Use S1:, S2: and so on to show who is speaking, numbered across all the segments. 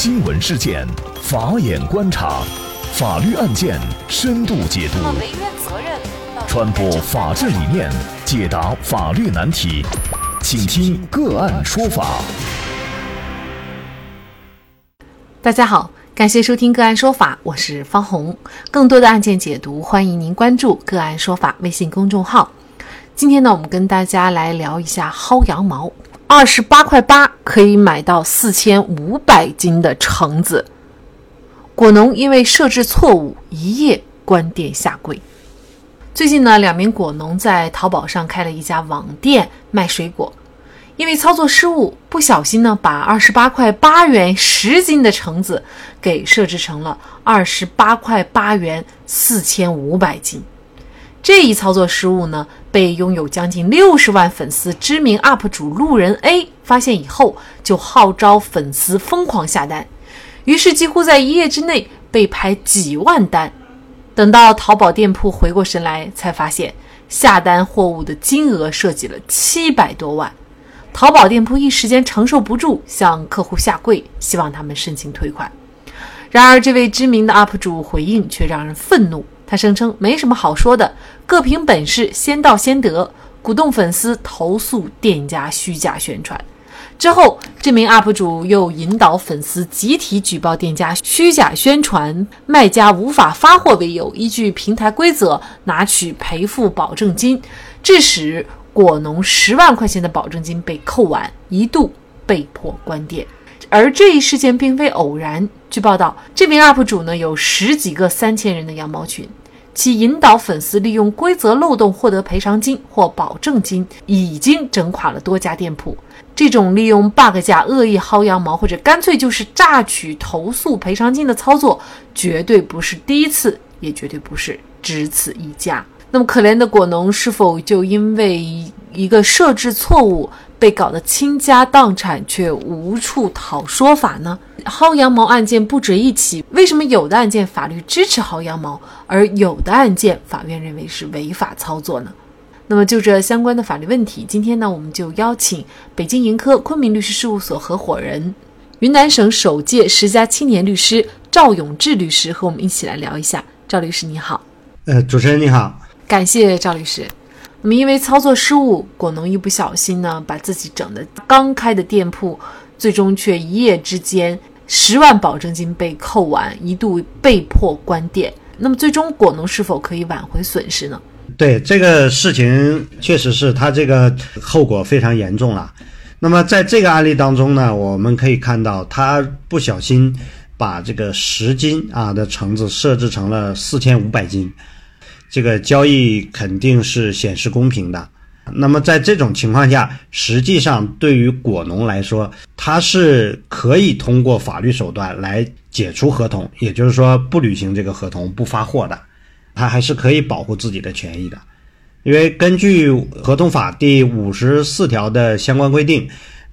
S1: 新闻事件，法眼观察，法律案件深度解读，传播法治理念，解答法律难题，请听个案说法。
S2: 大家好，感谢收听个案说法，我是方红。更多的案件解读，欢迎您关注个案说法微信公众号。今天呢，我们跟大家来聊一下薅羊毛。二十八块八可以买到四千五百斤的橙子，果农因为设置错误，一夜关店下跪。最近呢，两名果农在淘宝上开了一家网店卖水果，因为操作失误，不小心呢把二十八块八元十斤的橙子给设置成了二十八块八元四千五百斤。这一操作失误呢，被拥有将近六十万粉丝知名 UP 主路人 A 发现以后，就号召粉丝疯狂下单，于是几乎在一夜之内被拍几万单。等到淘宝店铺回过神来，才发现下单货物的金额涉及了七百多万。淘宝店铺一时间承受不住，向客户下跪，希望他们申请退款。然而，这位知名的 UP 主回应却让人愤怒。他声称没什么好说的，各凭本事，先到先得，鼓动粉丝投诉店家虚假宣传。之后，这名 UP 主又引导粉丝集体举报店家虚假宣传，卖家无法发货为由，依据平台规则拿取赔付保证金，致使果农十万块钱的保证金被扣完，一度被迫关店。而这一事件并非偶然。据报道，这名 UP 主呢有十几个三千人的羊毛群，其引导粉丝利用规则漏洞获得赔偿金或保证金，已经整垮了多家店铺。这种利用 bug 价恶意薅羊毛，或者干脆就是榨取投诉赔偿金的操作，绝对不是第一次，也绝对不是只此一家。那么，可怜的果农是否就因为一个设置错误？被搞得倾家荡产，却无处讨说法呢？薅羊毛案件不止一起，为什么有的案件法律支持薅羊毛，而有的案件法院认为是违法操作呢？那么就这相关的法律问题，今天呢，我们就邀请北京盈科昆明律师事务所合伙人、云南省首届十佳青年律师赵永志律师和我们一起来聊一下。赵律师你好，
S3: 呃，主持人你好，
S2: 感谢赵律师。那么，因为操作失误，果农一不小心呢，把自己整的刚开的店铺，最终却一夜之间十万保证金被扣完，一度被迫关店。那么，最终果农是否可以挽回损失呢？
S3: 对这个事情，确实是他这个后果非常严重了。那么，在这个案例当中呢，我们可以看到，他不小心把这个十斤啊的橙子设置成了四千五百斤。这个交易肯定是显示公平的。那么在这种情况下，实际上对于果农来说，他是可以通过法律手段来解除合同，也就是说不履行这个合同、不发货的，他还是可以保护自己的权益的。因为根据合同法第五十四条的相关规定，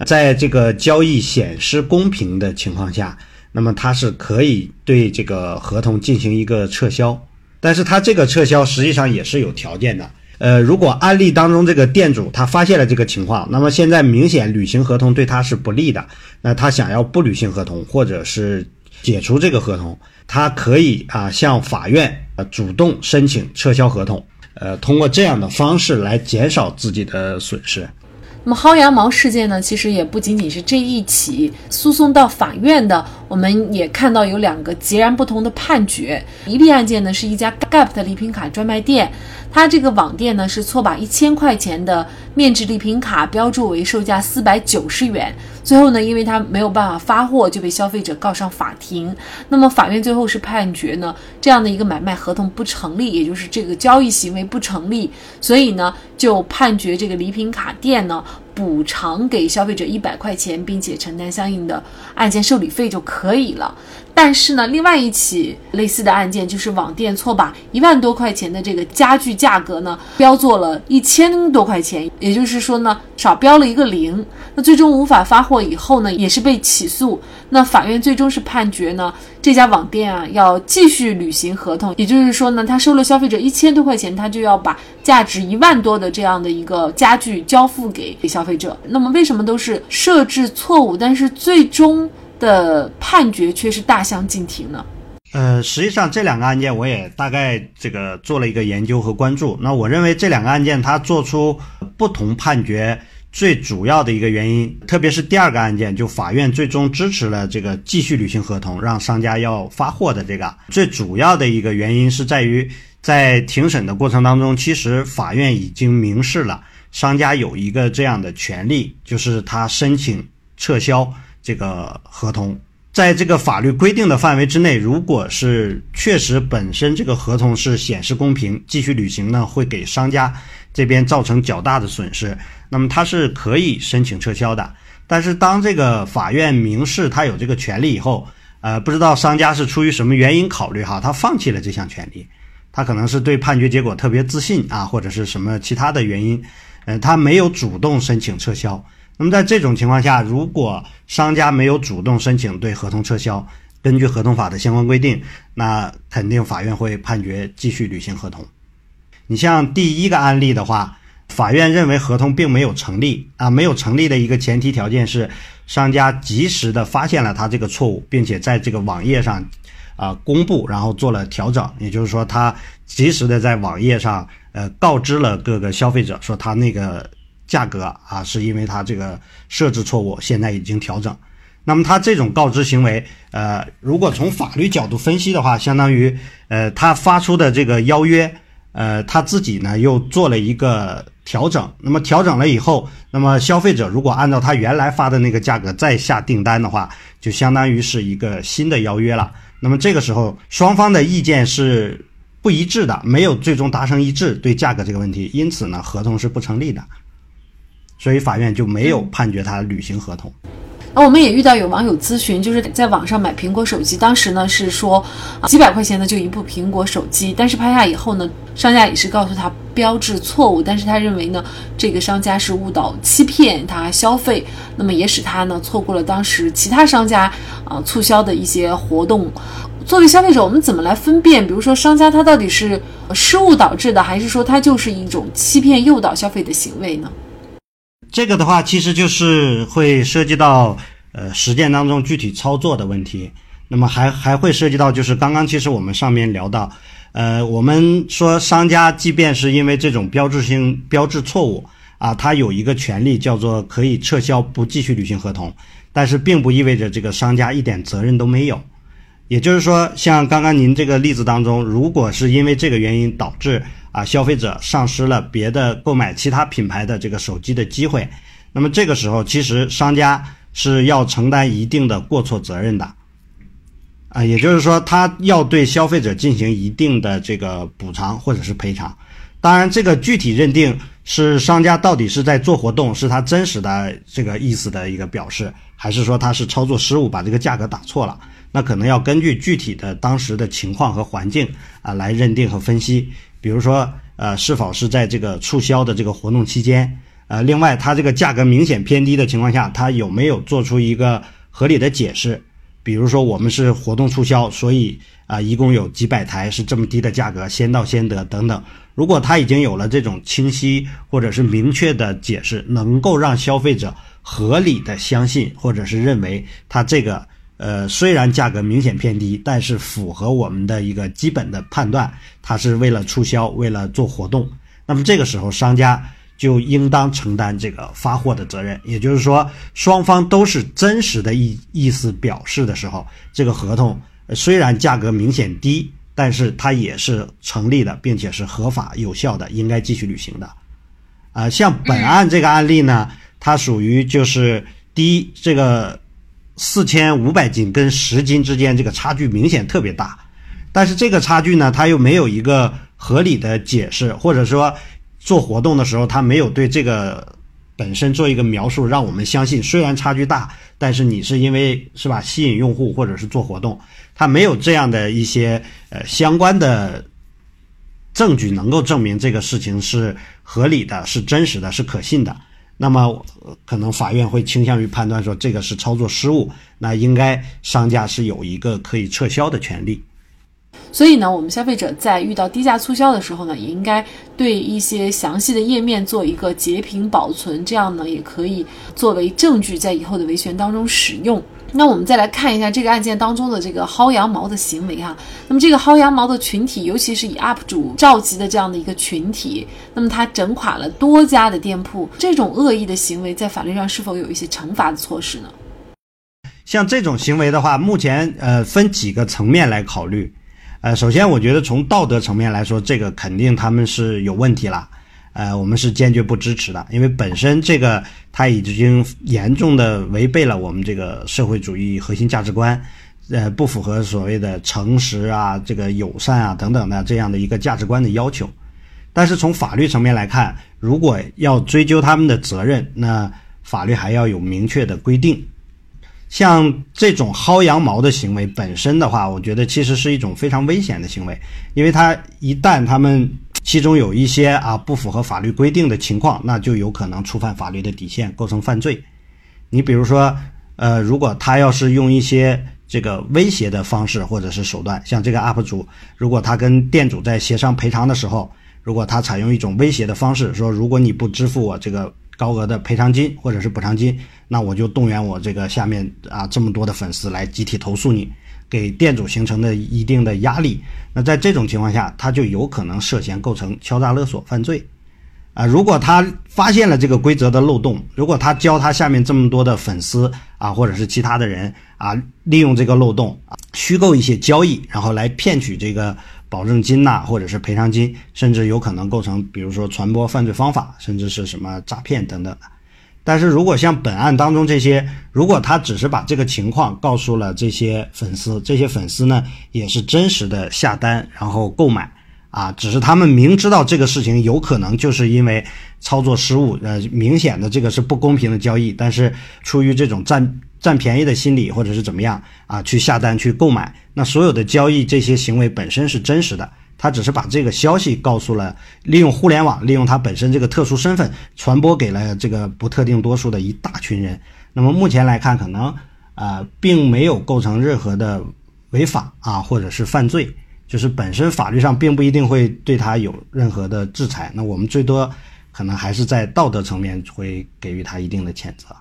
S3: 在这个交易显示公平的情况下，那么他是可以对这个合同进行一个撤销。但是他这个撤销实际上也是有条件的，呃，如果案例当中这个店主他发现了这个情况，那么现在明显履行合同对他是不利的，那他想要不履行合同或者是解除这个合同，他可以啊向法院呃主动申请撤销合同，呃，通过这样的方式来减少自己的损失。
S2: 那么薅羊毛事件呢，其实也不仅仅是这一起诉讼到法院的，我们也看到有两个截然不同的判决。一例案件呢，是一家 Gap 的礼品卡专卖店，它这个网店呢是错把一千块钱的面值礼品卡标注为售价四百九十元，最后呢，因为它没有办法发货，就被消费者告上法庭。那么法院最后是判决呢，这样的一个买卖合同不成立，也就是这个交易行为不成立，所以呢，就判决这个礼品卡店呢。补偿给消费者一百块钱，并且承担相应的案件受理费就可以了。但是呢，另外一起类似的案件就是网店错把一万多块钱的这个家具价格呢标做了一千多块钱，也就是说呢少标了一个零。那最终无法发货以后呢，也是被起诉。那法院最终是判决呢这家网店啊要继续履行合同，也就是说呢他收了消费者一千多块钱，他就要把价值一万多的这样的一个家具交付给给消费者。那么为什么都是设置错误，但是最终？的判决却是大相径庭呢？
S3: 呃，实际上这两个案件我也大概这个做了一个研究和关注。那我认为这两个案件它做出不同判决最主要的一个原因，特别是第二个案件，就法院最终支持了这个继续履行合同，让商家要发货的这个最主要的一个原因是在于，在庭审的过程当中，其实法院已经明示了商家有一个这样的权利，就是他申请撤销这个合同。在这个法律规定的范围之内，如果是确实本身这个合同是显示公平，继续履行呢，会给商家这边造成较大的损失，那么他是可以申请撤销的。但是当这个法院明示他有这个权利以后，呃，不知道商家是出于什么原因考虑哈，他放弃了这项权利，他可能是对判决结果特别自信啊，或者是什么其他的原因，呃，他没有主动申请撤销。那么在这种情况下，如果商家没有主动申请对合同撤销，根据合同法的相关规定，那肯定法院会判决继续履行合同。你像第一个案例的话，法院认为合同并没有成立啊，没有成立的一个前提条件是商家及时的发现了他这个错误，并且在这个网页上啊公布，然后做了调整，也就是说他及时的在网页上呃告知了各个消费者说他那个。价格啊，是因为它这个设置错误，现在已经调整。那么它这种告知行为，呃，如果从法律角度分析的话，相当于呃，他发出的这个邀约，呃，他自己呢又做了一个调整。那么调整了以后，那么消费者如果按照他原来发的那个价格再下订单的话，就相当于是一个新的邀约了。那么这个时候双方的意见是不一致的，没有最终达成一致对价格这个问题，因此呢，合同是不成立的。所以法院就没有判决他履行合同。
S2: 那我们也遇到有网友咨询，就是在网上买苹果手机，当时呢是说几百块钱的就一部苹果手机，但是拍下以后呢，商家也是告诉他标志错误，但是他认为呢这个商家是误导欺骗他消费，那么也使他呢错过了当时其他商家啊促销的一些活动。作为消费者，我们怎么来分辨？比如说商家他到底是失误导致的，还是说他就是一种欺骗诱导消费的行为呢？
S3: 这个的话，其实就是会涉及到呃实践当中具体操作的问题。那么还还会涉及到，就是刚刚其实我们上面聊到，呃，我们说商家即便是因为这种标志性标志错误啊，他有一个权利叫做可以撤销不继续履行合同，但是并不意味着这个商家一点责任都没有。也就是说，像刚刚您这个例子当中，如果是因为这个原因导致。啊，消费者丧失了别的购买其他品牌的这个手机的机会，那么这个时候其实商家是要承担一定的过错责任的，啊，也就是说他要对消费者进行一定的这个补偿或者是赔偿。当然，这个具体认定是商家到底是在做活动，是他真实的这个意思的一个表示，还是说他是操作失误把这个价格打错了，那可能要根据具体的当时的情况和环境啊来认定和分析。比如说，呃，是否是在这个促销的这个活动期间？呃，另外，它这个价格明显偏低的情况下，它有没有做出一个合理的解释？比如说，我们是活动促销，所以啊，一共有几百台是这么低的价格，先到先得等等。如果他已经有了这种清晰或者是明确的解释，能够让消费者合理的相信或者是认为他这个。呃，虽然价格明显偏低，但是符合我们的一个基本的判断，它是为了促销，为了做活动。那么这个时候，商家就应当承担这个发货的责任。也就是说，双方都是真实的意意思表示的时候，这个合同虽然价格明显低，但是它也是成立的，并且是合法有效的，应该继续履行的。啊，像本案这个案例呢，它属于就是第一这个。四千五百斤跟十斤之间这个差距明显特别大，但是这个差距呢，它又没有一个合理的解释，或者说做活动的时候，它没有对这个本身做一个描述，让我们相信虽然差距大，但是你是因为是吧吸引用户或者是做活动，它没有这样的一些呃相关的证据能够证明这个事情是合理的、是真实的、是可信的。那么可能法院会倾向于判断说这个是操作失误，那应该商家是有一个可以撤销的权利。
S2: 所以呢，我们消费者在遇到低价促销的时候呢，也应该对一些详细的页面做一个截屏保存，这样呢也可以作为证据在以后的维权当中使用。那我们再来看一下这个案件当中的这个薅羊毛的行为哈。那么这个薅羊毛的群体，尤其是以 UP 主召集的这样的一个群体，那么他整垮了多家的店铺，这种恶意的行为在法律上是否有一些惩罚的措施呢？
S3: 像这种行为的话，目前呃分几个层面来考虑。呃，首先我觉得从道德层面来说，这个肯定他们是有问题了。呃，我们是坚决不支持的，因为本身这个它已经严重的违背了我们这个社会主义核心价值观，呃，不符合所谓的诚实啊、这个友善啊等等的这样的一个价值观的要求。但是从法律层面来看，如果要追究他们的责任，那法律还要有明确的规定。像这种薅羊毛的行为本身的话，我觉得其实是一种非常危险的行为，因为它一旦他们其中有一些啊不符合法律规定的情况，那就有可能触犯法律的底线，构成犯罪。你比如说，呃，如果他要是用一些这个威胁的方式或者是手段，像这个 UP 主，如果他跟店主在协商赔偿的时候，如果他采用一种威胁的方式，说如果你不支付我这个高额的赔偿金或者是补偿金，那我就动员我这个下面啊这么多的粉丝来集体投诉你。给店主形成的一定的压力，那在这种情况下，他就有可能涉嫌构成敲诈勒索犯罪，啊，如果他发现了这个规则的漏洞，如果他教他下面这么多的粉丝啊，或者是其他的人啊，利用这个漏洞啊，虚构一些交易，然后来骗取这个保证金呐，或者是赔偿金，甚至有可能构成，比如说传播犯罪方法，甚至是什么诈骗等等。但是如果像本案当中这些，如果他只是把这个情况告诉了这些粉丝，这些粉丝呢也是真实的下单然后购买，啊，只是他们明知道这个事情有可能就是因为操作失误，呃，明显的这个是不公平的交易，但是出于这种占占便宜的心理或者是怎么样啊，去下单去购买，那所有的交易这些行为本身是真实的。他只是把这个消息告诉了，利用互联网，利用他本身这个特殊身份，传播给了这个不特定多数的一大群人。那么目前来看，可能啊，并没有构成任何的违法啊，或者是犯罪，就是本身法律上并不一定会对他有任何的制裁。那我们最多可能还是在道德层面会给予他一定的谴责。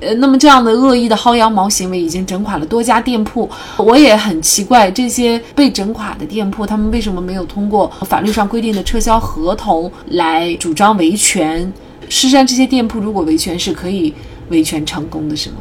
S2: 呃，那么这样的恶意的薅羊毛行为已经整垮了多家店铺，我也很奇怪，这些被整垮的店铺，他们为什么没有通过法律上规定的撤销合同来主张维权？事实上，这些店铺如果维权是可以维权成功的，是吗？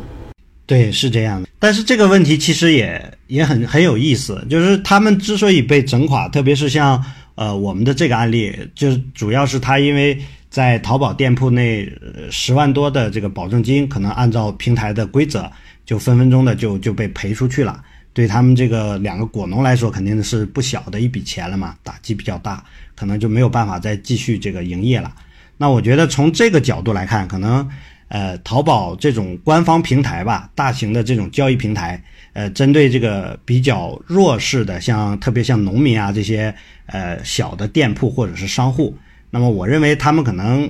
S3: 对，是这样的。但是这个问题其实也也很很有意思，就是他们之所以被整垮，特别是像呃我们的这个案例，就是主要是他因为。在淘宝店铺内，十万多的这个保证金，可能按照平台的规则，就分分钟的就就被赔出去了。对他们这个两个果农来说，肯定是不小的一笔钱了嘛，打击比较大，可能就没有办法再继续这个营业了。那我觉得从这个角度来看，可能呃，淘宝这种官方平台吧，大型的这种交易平台，呃，针对这个比较弱势的，像特别像农民啊这些呃小的店铺或者是商户。那么我认为他们可能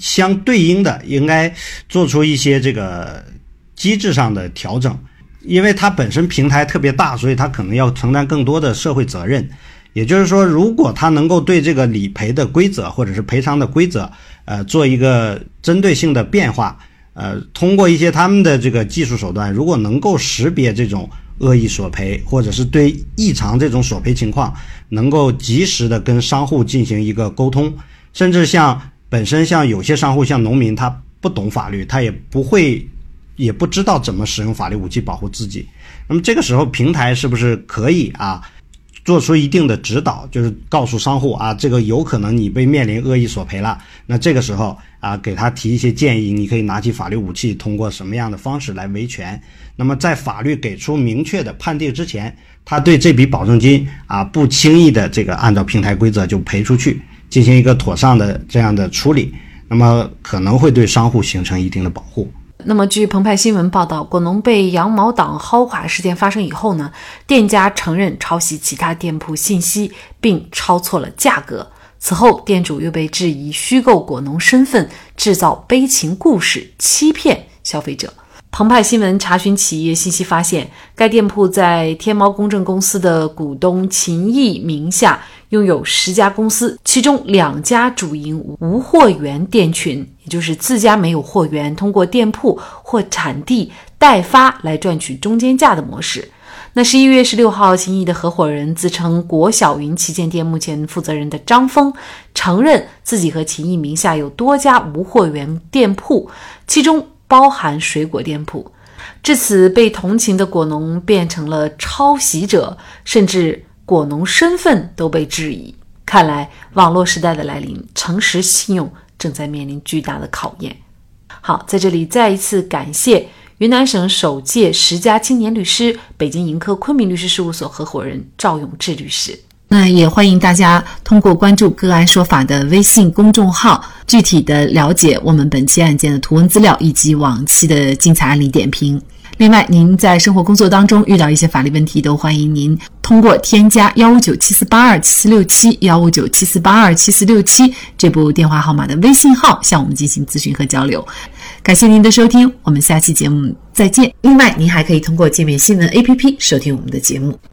S3: 相对应的应该做出一些这个机制上的调整，因为它本身平台特别大，所以它可能要承担更多的社会责任。也就是说，如果它能够对这个理赔的规则或者是赔偿的规则，呃，做一个针对性的变化，呃，通过一些他们的这个技术手段，如果能够识别这种恶意索赔，或者是对异常这种索赔情况。能够及时的跟商户进行一个沟通，甚至像本身像有些商户像农民，他不懂法律，他也不会，也不知道怎么使用法律武器保护自己。那么这个时候，平台是不是可以啊，做出一定的指导，就是告诉商户啊，这个有可能你被面临恶意索赔了。那这个时候啊，给他提一些建议，你可以拿起法律武器，通过什么样的方式来维权？那么在法律给出明确的判定之前。他对这笔保证金啊，不轻易的这个按照平台规则就赔出去，进行一个妥善的这样的处理，那么可能会对商户形成一定的保护。
S2: 那么，据澎湃新闻报道，果农被羊毛党薅垮事件发生以后呢，店家承认抄袭其他店铺信息，并抄错了价格。此后，店主又被质疑虚构果农身份，制造悲情故事，欺骗消费者。澎湃新闻查询企业信息，发现该店铺在天猫公证公司的股东秦毅名下拥有十家公司，其中两家主营无货源店群，也就是自家没有货源，通过店铺或产地。代发来赚取中间价的模式。那十一月十六号，秦毅的合伙人自称国小云旗舰店目前负责人的张峰承认自己和秦毅名下有多家无货源店铺，其中包含水果店铺。至此，被同情的果农变成了抄袭者，甚至果农身份都被质疑。看来，网络时代的来临，诚实信用正在面临巨大的考验。好，在这里再一次感谢。云南省首届十佳青年律师、北京盈科昆明律师事务所合伙人赵永志律师。那也欢迎大家通过关注“个案说法”的微信公众号，具体的了解我们本期案件的图文资料以及往期的精彩案例点评。另外，您在生活工作当中遇到一些法律问题，都欢迎您通过添加幺五九七四八二七四六七幺五九七四八二七四六七这部电话号码的微信号向我们进行咨询和交流。感谢您的收听，我们下期节目再见。另外，您还可以通过界面新闻 APP 收听我们的节目。